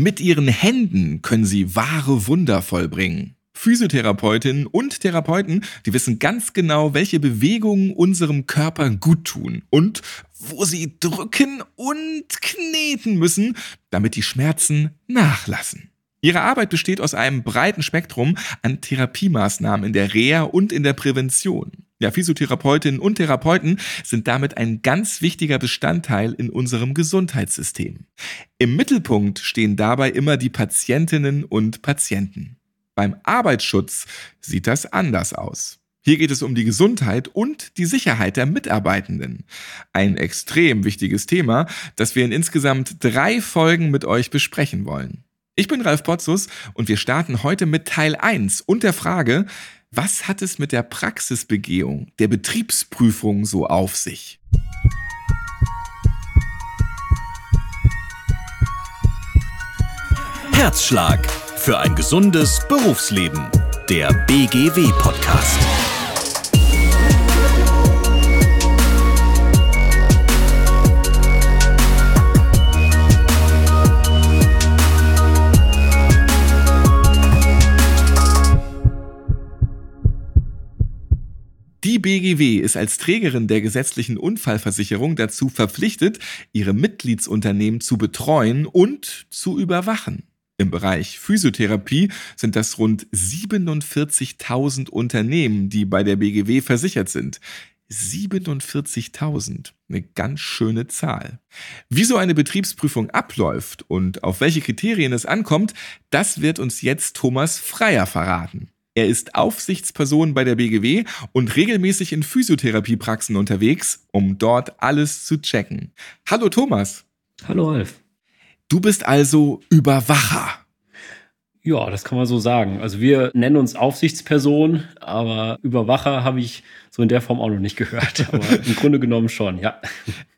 Mit ihren Händen können sie wahre Wunder vollbringen. Physiotherapeutinnen und Therapeuten, die wissen ganz genau, welche Bewegungen unserem Körper gut tun und wo sie drücken und kneten müssen, damit die Schmerzen nachlassen. Ihre Arbeit besteht aus einem breiten Spektrum an Therapiemaßnahmen in der Reha und in der Prävention. Ja, Physiotherapeutinnen und Therapeuten sind damit ein ganz wichtiger Bestandteil in unserem Gesundheitssystem. Im Mittelpunkt stehen dabei immer die Patientinnen und Patienten. Beim Arbeitsschutz sieht das anders aus. Hier geht es um die Gesundheit und die Sicherheit der Mitarbeitenden. Ein extrem wichtiges Thema, das wir in insgesamt drei Folgen mit euch besprechen wollen. Ich bin Ralf Potzus und wir starten heute mit Teil 1 und der Frage, was hat es mit der Praxisbegehung, der Betriebsprüfung so auf sich? Herzschlag für ein gesundes Berufsleben. Der BGW-Podcast. Die BGW ist als Trägerin der gesetzlichen Unfallversicherung dazu verpflichtet, ihre Mitgliedsunternehmen zu betreuen und zu überwachen. Im Bereich Physiotherapie sind das rund 47.000 Unternehmen, die bei der BGW versichert sind. 47.000. Eine ganz schöne Zahl. Wie so eine Betriebsprüfung abläuft und auf welche Kriterien es ankommt, das wird uns jetzt Thomas Freier verraten. Er ist Aufsichtsperson bei der BGW und regelmäßig in Physiotherapiepraxen unterwegs, um dort alles zu checken. Hallo Thomas. Hallo Alf. Du bist also Überwacher. Ja, das kann man so sagen. Also wir nennen uns Aufsichtsperson, aber Überwacher habe ich so in der Form auch noch nicht gehört. Aber im Grunde genommen schon, ja.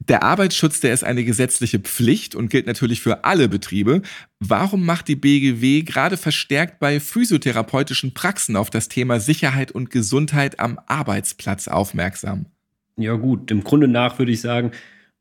Der Arbeitsschutz, der ist eine gesetzliche Pflicht und gilt natürlich für alle Betriebe. Warum macht die BGW gerade verstärkt bei physiotherapeutischen Praxen auf das Thema Sicherheit und Gesundheit am Arbeitsplatz aufmerksam? Ja gut, im Grunde nach würde ich sagen,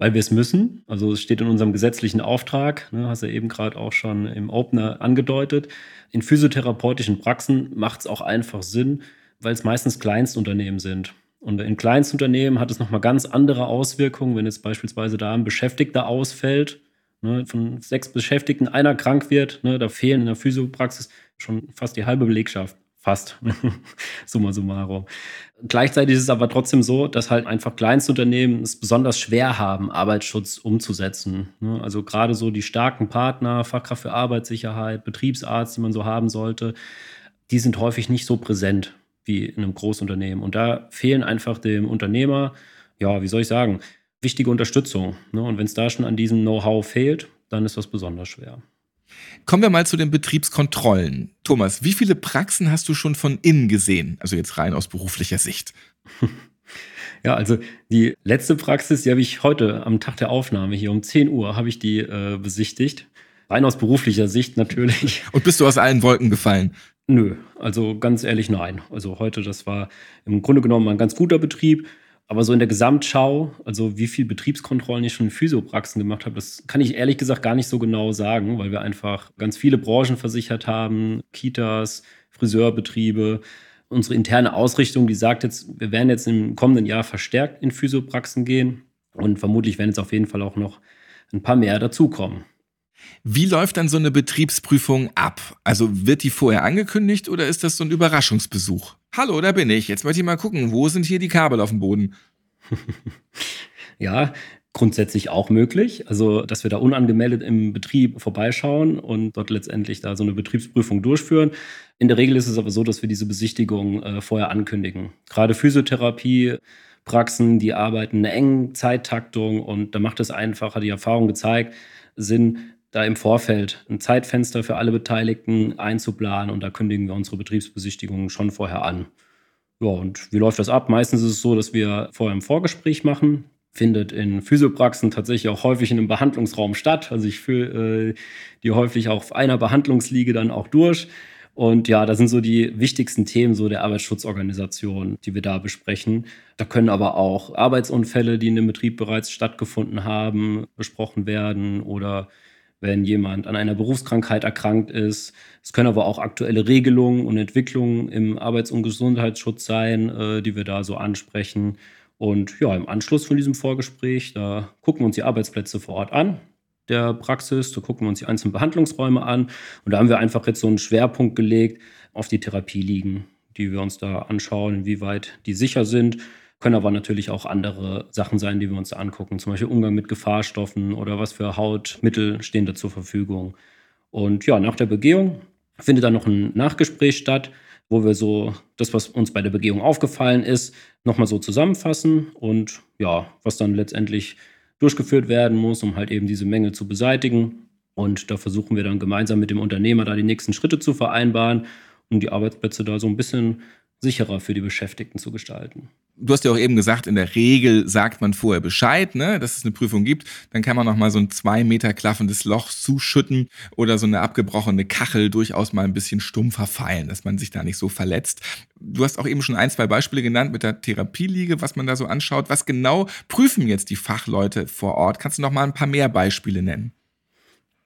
weil wir es müssen. Also es steht in unserem gesetzlichen Auftrag, ne, hast du ja eben gerade auch schon im Opener angedeutet. In physiotherapeutischen Praxen macht es auch einfach Sinn, weil es meistens Kleinstunternehmen sind. Und in Kleinstunternehmen hat es nochmal ganz andere Auswirkungen, wenn jetzt beispielsweise da ein Beschäftigter ausfällt, ne, von sechs Beschäftigten einer krank wird, ne, da fehlen in der Physiopraxis schon fast die halbe Belegschaft. Fast. Summa summarum. Gleichzeitig ist es aber trotzdem so, dass halt einfach Kleinstunternehmen es besonders schwer haben, Arbeitsschutz umzusetzen. Ne? Also gerade so die starken Partner, Fachkraft für Arbeitssicherheit, Betriebsarzt, die man so haben sollte, die sind häufig nicht so präsent wie in einem Großunternehmen. Und da fehlen einfach dem Unternehmer, ja, wie soll ich sagen, wichtige Unterstützung. Ne? Und wenn es da schon an diesem Know-how fehlt, dann ist das besonders schwer. Kommen wir mal zu den Betriebskontrollen. Thomas, wie viele Praxen hast du schon von innen gesehen? Also jetzt rein aus beruflicher Sicht. Ja, also die letzte Praxis, die habe ich heute am Tag der Aufnahme hier um 10 Uhr habe ich die äh, besichtigt. Rein aus beruflicher Sicht natürlich. Und bist du aus allen Wolken gefallen? Nö, also ganz ehrlich nein. Also heute, das war im Grunde genommen ein ganz guter Betrieb. Aber so in der Gesamtschau, also wie viel Betriebskontrollen ich schon in Physiopraxen gemacht habe, das kann ich ehrlich gesagt gar nicht so genau sagen, weil wir einfach ganz viele Branchen versichert haben, Kitas, Friseurbetriebe. Unsere interne Ausrichtung, die sagt jetzt, wir werden jetzt im kommenden Jahr verstärkt in Physiopraxen gehen und vermutlich werden jetzt auf jeden Fall auch noch ein paar mehr dazukommen. Wie läuft dann so eine Betriebsprüfung ab? Also wird die vorher angekündigt oder ist das so ein Überraschungsbesuch? Hallo, da bin ich. Jetzt möchte ich mal gucken, wo sind hier die Kabel auf dem Boden? ja, grundsätzlich auch möglich. Also, dass wir da unangemeldet im Betrieb vorbeischauen und dort letztendlich da so eine Betriebsprüfung durchführen. In der Regel ist es aber so, dass wir diese Besichtigung äh, vorher ankündigen. Gerade Physiotherapie. Praxen, die arbeiten in einer engen Zeittaktung und da macht es einfach, hat die Erfahrung gezeigt, Sinn, da im Vorfeld ein Zeitfenster für alle Beteiligten einzuplanen und da kündigen wir unsere Betriebsbesichtigungen schon vorher an. Ja, und wie läuft das ab? Meistens ist es so, dass wir vorher ein Vorgespräch machen. Findet in Physiopraxen tatsächlich auch häufig in einem Behandlungsraum statt. Also ich führe äh, die häufig auf einer Behandlungsliege dann auch durch. Und ja, das sind so die wichtigsten Themen so der Arbeitsschutzorganisation, die wir da besprechen. Da können aber auch Arbeitsunfälle, die in dem Betrieb bereits stattgefunden haben, besprochen werden oder wenn jemand an einer Berufskrankheit erkrankt ist. Es können aber auch aktuelle Regelungen und Entwicklungen im Arbeits- und Gesundheitsschutz sein, äh, die wir da so ansprechen. Und ja, im Anschluss von diesem Vorgespräch, da gucken wir uns die Arbeitsplätze vor Ort an, der Praxis, da gucken wir uns die einzelnen Behandlungsräume an. Und da haben wir einfach jetzt so einen Schwerpunkt gelegt auf die Therapieliegen, die wir uns da anschauen, inwieweit die sicher sind. Können aber natürlich auch andere Sachen sein, die wir uns angucken, zum Beispiel Umgang mit Gefahrstoffen oder was für Hautmittel stehen da zur Verfügung. Und ja, nach der Begehung findet dann noch ein Nachgespräch statt wo wir so das, was uns bei der Begehung aufgefallen ist, nochmal so zusammenfassen und ja, was dann letztendlich durchgeführt werden muss, um halt eben diese Mängel zu beseitigen. Und da versuchen wir dann gemeinsam mit dem Unternehmer da die nächsten Schritte zu vereinbaren, um die Arbeitsplätze da so ein bisschen sicherer für die Beschäftigten zu gestalten du hast ja auch eben gesagt, in der Regel sagt man vorher Bescheid, ne, dass es eine Prüfung gibt. Dann kann man noch mal so ein zwei Meter klaffendes Loch zuschütten oder so eine abgebrochene Kachel durchaus mal ein bisschen stumpfer feilen, dass man sich da nicht so verletzt. Du hast auch eben schon ein, zwei Beispiele genannt mit der Therapieliege, was man da so anschaut. Was genau prüfen jetzt die Fachleute vor Ort? Kannst du noch mal ein paar mehr Beispiele nennen?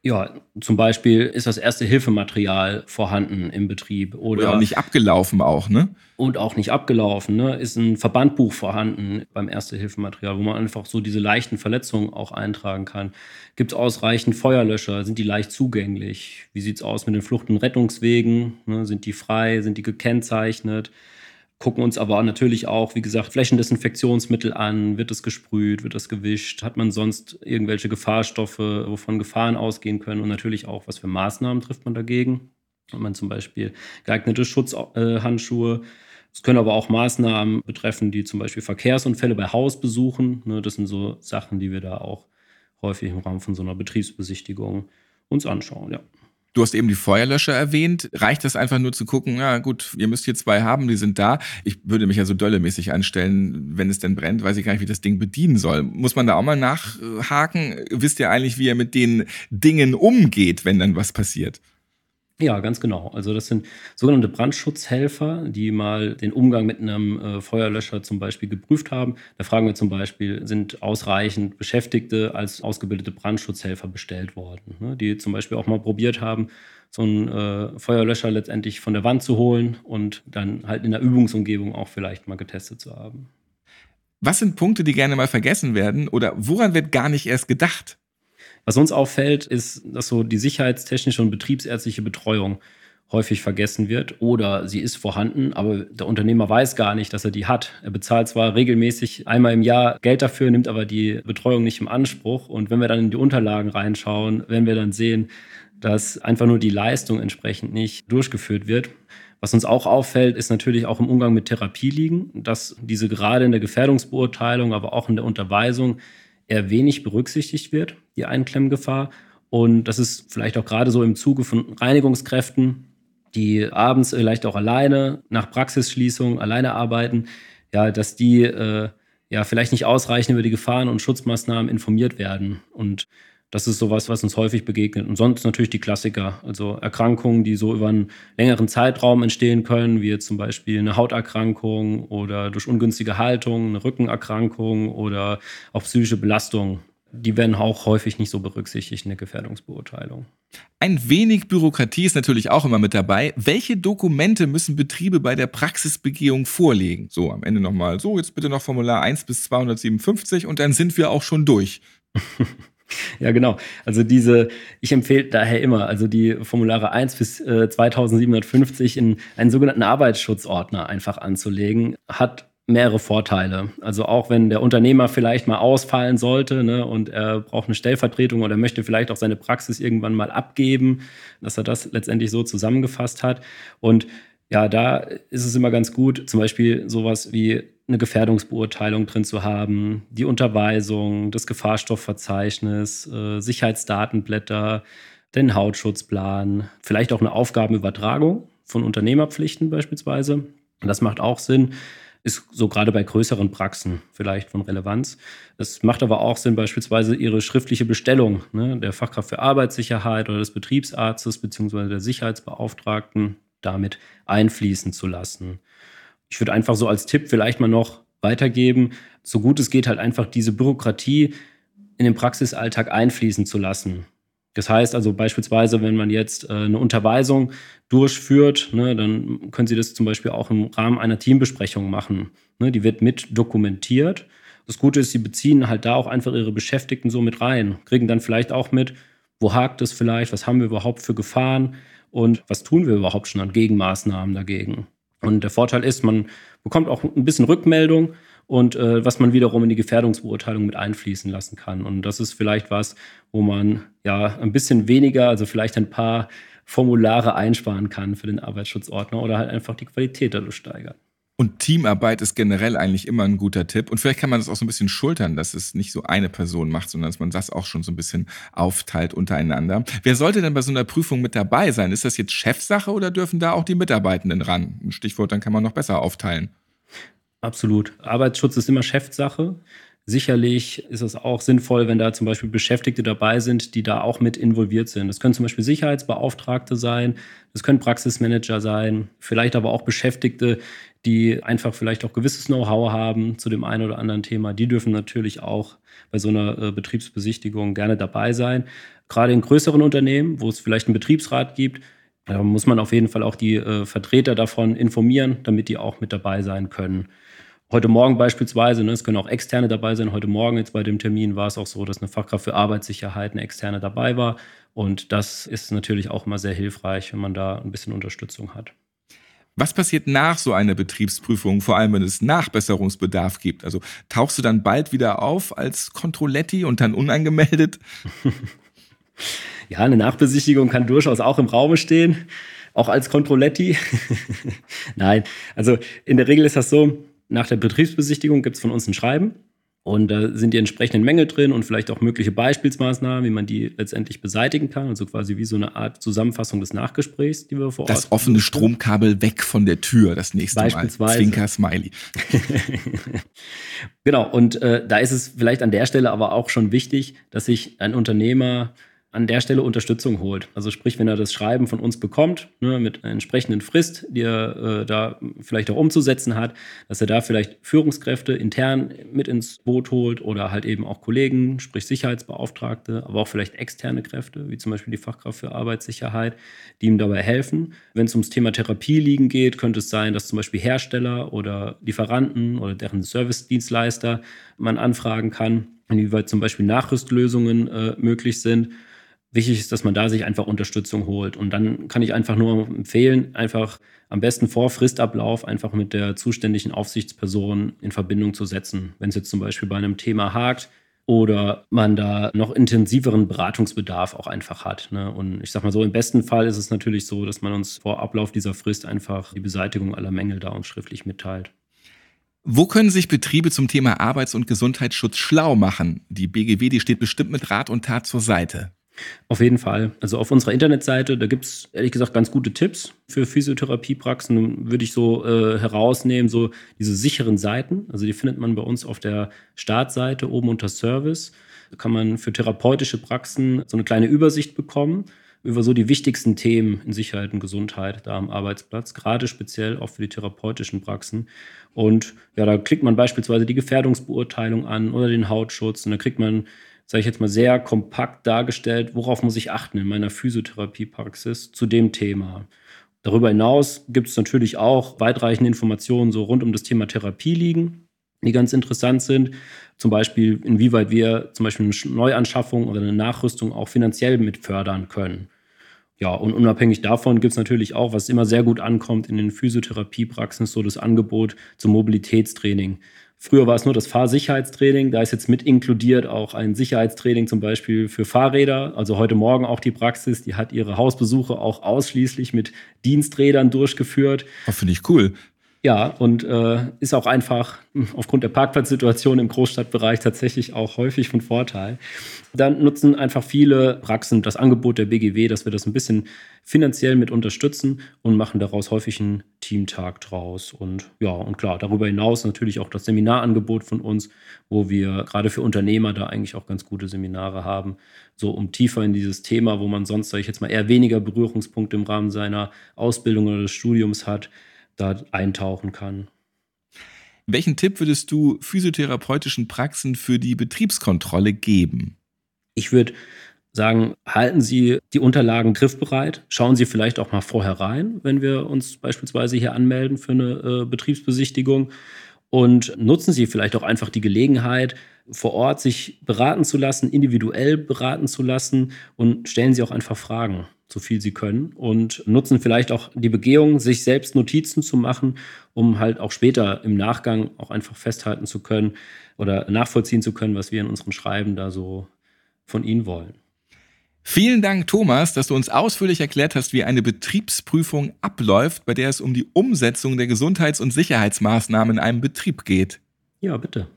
Ja, zum Beispiel ist das erste Hilfematerial vorhanden im Betrieb. Oder, oder auch nicht abgelaufen auch, ne? Und auch nicht abgelaufen, ne? Ist ein Verbandbuch vorhanden beim erste Hilfematerial, wo man einfach so diese leichten Verletzungen auch eintragen kann. Gibt es ausreichend Feuerlöscher? Sind die leicht zugänglich? Wie sieht es aus mit den Flucht- und Rettungswegen? Ne? Sind die frei? Sind die gekennzeichnet? Gucken uns aber natürlich auch, wie gesagt, Flächendesinfektionsmittel an. Wird es gesprüht? Wird das gewischt? Hat man sonst irgendwelche Gefahrstoffe, wovon Gefahren ausgehen können? Und natürlich auch, was für Maßnahmen trifft man dagegen? Hat man zum Beispiel geeignete Schutzhandschuhe? Es können aber auch Maßnahmen betreffen, die zum Beispiel Verkehrsunfälle bei Hausbesuchen. Ne, das sind so Sachen, die wir da auch häufig im Rahmen von so einer Betriebsbesichtigung uns anschauen. Ja. Du hast eben die Feuerlöscher erwähnt. Reicht das einfach nur zu gucken, ja gut, ihr müsst hier zwei haben, die sind da. Ich würde mich ja so döllemäßig anstellen, wenn es denn brennt, weiß ich gar nicht, wie das Ding bedienen soll. Muss man da auch mal nachhaken? Wisst ihr eigentlich, wie ihr mit den Dingen umgeht, wenn dann was passiert? Ja, ganz genau. Also das sind sogenannte Brandschutzhelfer, die mal den Umgang mit einem äh, Feuerlöscher zum Beispiel geprüft haben. Da fragen wir zum Beispiel, sind ausreichend Beschäftigte als ausgebildete Brandschutzhelfer bestellt worden, ne? die zum Beispiel auch mal probiert haben, so einen äh, Feuerlöscher letztendlich von der Wand zu holen und dann halt in der Übungsumgebung auch vielleicht mal getestet zu haben. Was sind Punkte, die gerne mal vergessen werden oder woran wird gar nicht erst gedacht? Was uns auffällt, ist, dass so die sicherheitstechnische und betriebsärztliche Betreuung häufig vergessen wird oder sie ist vorhanden, aber der Unternehmer weiß gar nicht, dass er die hat. Er bezahlt zwar regelmäßig einmal im Jahr Geld dafür, nimmt aber die Betreuung nicht im Anspruch. Und wenn wir dann in die Unterlagen reinschauen, werden wir dann sehen, dass einfach nur die Leistung entsprechend nicht durchgeführt wird. Was uns auch auffällt, ist natürlich auch im Umgang mit Therapie liegen, dass diese gerade in der Gefährdungsbeurteilung, aber auch in der Unterweisung eher wenig berücksichtigt wird, die Einklemmgefahr. Und das ist vielleicht auch gerade so im Zuge von Reinigungskräften, die abends vielleicht auch alleine nach Praxisschließung alleine arbeiten, ja, dass die äh, ja vielleicht nicht ausreichend über die Gefahren und Schutzmaßnahmen informiert werden. Und das ist sowas, was uns häufig begegnet. Und sonst natürlich die Klassiker, also Erkrankungen, die so über einen längeren Zeitraum entstehen können, wie jetzt zum Beispiel eine Hauterkrankung oder durch ungünstige Haltung, eine Rückenerkrankung oder auch psychische Belastung. Die werden auch häufig nicht so berücksichtigt in der Gefährdungsbeurteilung. Ein wenig Bürokratie ist natürlich auch immer mit dabei. Welche Dokumente müssen Betriebe bei der Praxisbegehung vorlegen? So, am Ende nochmal, so, jetzt bitte noch Formular 1 bis 257 und dann sind wir auch schon durch. Ja, genau. Also diese, ich empfehle daher immer, also die Formulare 1 bis äh, 2750 in einen sogenannten Arbeitsschutzordner einfach anzulegen, hat mehrere Vorteile. Also auch wenn der Unternehmer vielleicht mal ausfallen sollte ne, und er braucht eine Stellvertretung oder möchte vielleicht auch seine Praxis irgendwann mal abgeben, dass er das letztendlich so zusammengefasst hat. Und ja, da ist es immer ganz gut, zum Beispiel sowas wie eine Gefährdungsbeurteilung drin zu haben, die Unterweisung, das Gefahrstoffverzeichnis, äh, Sicherheitsdatenblätter, den Hautschutzplan, vielleicht auch eine Aufgabenübertragung von Unternehmerpflichten beispielsweise. Das macht auch Sinn, ist so gerade bei größeren Praxen vielleicht von Relevanz. Es macht aber auch Sinn, beispielsweise ihre schriftliche Bestellung ne, der Fachkraft für Arbeitssicherheit oder des Betriebsarztes bzw. der Sicherheitsbeauftragten damit einfließen zu lassen. Ich würde einfach so als Tipp vielleicht mal noch weitergeben, so gut es geht, halt einfach diese Bürokratie in den Praxisalltag einfließen zu lassen. Das heißt also beispielsweise, wenn man jetzt äh, eine Unterweisung durchführt, ne, dann können Sie das zum Beispiel auch im Rahmen einer Teambesprechung machen. Ne, die wird mit dokumentiert. Das Gute ist, Sie beziehen halt da auch einfach Ihre Beschäftigten so mit rein, kriegen dann vielleicht auch mit, wo hakt es vielleicht, was haben wir überhaupt für Gefahren und was tun wir überhaupt schon an Gegenmaßnahmen dagegen. Und der Vorteil ist, man bekommt auch ein bisschen Rückmeldung und äh, was man wiederum in die Gefährdungsbeurteilung mit einfließen lassen kann. Und das ist vielleicht was, wo man ja ein bisschen weniger, also vielleicht ein paar Formulare einsparen kann für den Arbeitsschutzordner oder halt einfach die Qualität dadurch steigern. Und Teamarbeit ist generell eigentlich immer ein guter Tipp. Und vielleicht kann man das auch so ein bisschen schultern, dass es nicht so eine Person macht, sondern dass man das auch schon so ein bisschen aufteilt untereinander. Wer sollte denn bei so einer Prüfung mit dabei sein? Ist das jetzt Chefsache oder dürfen da auch die Mitarbeitenden ran? Ein Stichwort, dann kann man noch besser aufteilen. Absolut. Arbeitsschutz ist immer Chefsache. Sicherlich ist es auch sinnvoll, wenn da zum Beispiel Beschäftigte dabei sind, die da auch mit involviert sind. Das können zum Beispiel Sicherheitsbeauftragte sein, das können Praxismanager sein, vielleicht aber auch Beschäftigte, die einfach vielleicht auch gewisses Know-how haben zu dem einen oder anderen Thema. Die dürfen natürlich auch bei so einer äh, Betriebsbesichtigung gerne dabei sein. Gerade in größeren Unternehmen, wo es vielleicht einen Betriebsrat gibt, da muss man auf jeden Fall auch die äh, Vertreter davon informieren, damit die auch mit dabei sein können. Heute Morgen beispielsweise, ne, es können auch Externe dabei sein. Heute Morgen jetzt bei dem Termin war es auch so, dass eine Fachkraft für Arbeitssicherheit, eine Externe dabei war. Und das ist natürlich auch immer sehr hilfreich, wenn man da ein bisschen Unterstützung hat. Was passiert nach so einer Betriebsprüfung, vor allem wenn es Nachbesserungsbedarf gibt? Also tauchst du dann bald wieder auf als Kontrolletti und dann unangemeldet? ja, eine Nachbesichtigung kann durchaus auch im Raume stehen, auch als Kontrolletti. Nein, also in der Regel ist das so, nach der Betriebsbesichtigung gibt es von uns ein Schreiben. Und da sind die entsprechenden Mängel drin und vielleicht auch mögliche Beispielsmaßnahmen, wie man die letztendlich beseitigen kann. Also quasi wie so eine Art Zusammenfassung des Nachgesprächs, die wir vor das Ort. Das offene Stromkabel weg von der Tür das nächste Beispielsweise. Mal. Zwinker Smiley. genau. Und äh, da ist es vielleicht an der Stelle aber auch schon wichtig, dass sich ein Unternehmer an der Stelle Unterstützung holt. Also sprich, wenn er das Schreiben von uns bekommt, ne, mit einer entsprechenden Frist, die er äh, da vielleicht auch umzusetzen hat, dass er da vielleicht Führungskräfte intern mit ins Boot holt oder halt eben auch Kollegen, sprich Sicherheitsbeauftragte, aber auch vielleicht externe Kräfte, wie zum Beispiel die Fachkraft für Arbeitssicherheit, die ihm dabei helfen. Wenn es ums Thema Therapie liegen geht, könnte es sein, dass zum Beispiel Hersteller oder Lieferanten oder deren Service-Dienstleister man anfragen kann, inwieweit zum Beispiel Nachrüstlösungen äh, möglich sind wichtig ist, dass man da sich einfach Unterstützung holt. Und dann kann ich einfach nur empfehlen, einfach am besten vor Fristablauf einfach mit der zuständigen Aufsichtsperson in Verbindung zu setzen. Wenn es jetzt zum Beispiel bei einem Thema hakt oder man da noch intensiveren Beratungsbedarf auch einfach hat. Ne? Und ich sag mal so, im besten Fall ist es natürlich so, dass man uns vor Ablauf dieser Frist einfach die Beseitigung aller Mängel da uns schriftlich mitteilt. Wo können sich Betriebe zum Thema Arbeits- und Gesundheitsschutz schlau machen? Die BGW, die steht bestimmt mit Rat und Tat zur Seite. Auf jeden Fall. Also auf unserer Internetseite, da gibt es ehrlich gesagt ganz gute Tipps für Physiotherapiepraxen. Würde ich so äh, herausnehmen, so diese sicheren Seiten. Also die findet man bei uns auf der Startseite oben unter Service. Da kann man für therapeutische Praxen so eine kleine Übersicht bekommen über so die wichtigsten Themen in Sicherheit und Gesundheit da am Arbeitsplatz, gerade speziell auch für die therapeutischen Praxen. Und ja, da klickt man beispielsweise die Gefährdungsbeurteilung an oder den Hautschutz und da kriegt man sage ich jetzt mal, sehr kompakt dargestellt, worauf muss ich achten in meiner Physiotherapiepraxis zu dem Thema. Darüber hinaus gibt es natürlich auch weitreichende Informationen so rund um das Thema Therapie liegen, die ganz interessant sind. Zum Beispiel, inwieweit wir zum Beispiel eine Neuanschaffung oder eine Nachrüstung auch finanziell mit fördern können. Ja, und unabhängig davon gibt es natürlich auch, was immer sehr gut ankommt in den Physiotherapiepraxen, so das Angebot zum Mobilitätstraining. Früher war es nur das Fahrsicherheitstraining, da ist jetzt mit inkludiert auch ein Sicherheitstraining zum Beispiel für Fahrräder. Also heute Morgen auch die Praxis, die hat ihre Hausbesuche auch ausschließlich mit Diensträdern durchgeführt. Oh, Finde ich cool. Ja, und äh, ist auch einfach aufgrund der Parkplatzsituation im Großstadtbereich tatsächlich auch häufig von Vorteil. Dann nutzen einfach viele Praxen das Angebot der BGW, dass wir das ein bisschen finanziell mit unterstützen und machen daraus häufig einen Teamtag draus. Und ja, und klar, darüber hinaus natürlich auch das Seminarangebot von uns, wo wir gerade für Unternehmer da eigentlich auch ganz gute Seminare haben, so um tiefer in dieses Thema, wo man sonst, sage ich jetzt mal, eher weniger Berührungspunkte im Rahmen seiner Ausbildung oder des Studiums hat, da eintauchen kann. Welchen Tipp würdest du physiotherapeutischen Praxen für die Betriebskontrolle geben? Ich würde sagen, halten Sie die Unterlagen griffbereit, schauen Sie vielleicht auch mal vorher rein, wenn wir uns beispielsweise hier anmelden für eine äh, Betriebsbesichtigung und nutzen Sie vielleicht auch einfach die Gelegenheit, vor Ort sich beraten zu lassen, individuell beraten zu lassen und stellen Sie auch einfach Fragen, so viel Sie können und nutzen vielleicht auch die Begehung, sich selbst Notizen zu machen, um halt auch später im Nachgang auch einfach festhalten zu können oder nachvollziehen zu können, was wir in unserem Schreiben da so von Ihnen wollen. Vielen Dank, Thomas, dass du uns ausführlich erklärt hast, wie eine Betriebsprüfung abläuft, bei der es um die Umsetzung der Gesundheits- und Sicherheitsmaßnahmen in einem Betrieb geht. Ja, bitte.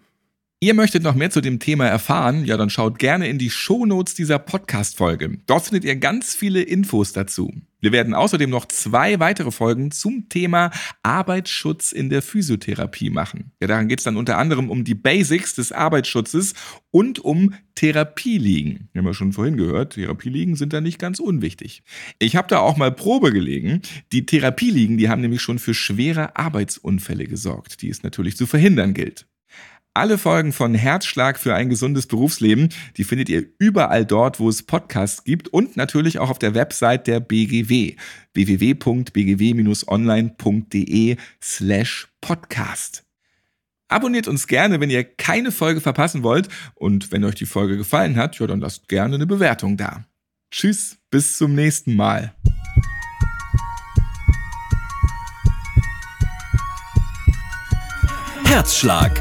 Ihr möchtet noch mehr zu dem Thema erfahren? Ja, dann schaut gerne in die Shownotes dieser Podcast-Folge. Dort findet ihr ganz viele Infos dazu. Wir werden außerdem noch zwei weitere Folgen zum Thema Arbeitsschutz in der Physiotherapie machen. Ja, daran geht es dann unter anderem um die Basics des Arbeitsschutzes und um Therapieliegen. Wir haben ja schon vorhin gehört, Therapieliegen sind da nicht ganz unwichtig. Ich habe da auch mal Probe gelegen. Die Therapieliegen, die haben nämlich schon für schwere Arbeitsunfälle gesorgt, die es natürlich zu verhindern gilt. Alle Folgen von Herzschlag für ein gesundes Berufsleben, die findet ihr überall dort, wo es Podcasts gibt und natürlich auch auf der Website der BGW www.bgw-online.de slash podcast. Abonniert uns gerne, wenn ihr keine Folge verpassen wollt und wenn euch die Folge gefallen hat, ja, dann lasst gerne eine Bewertung da. Tschüss, bis zum nächsten Mal. Herzschlag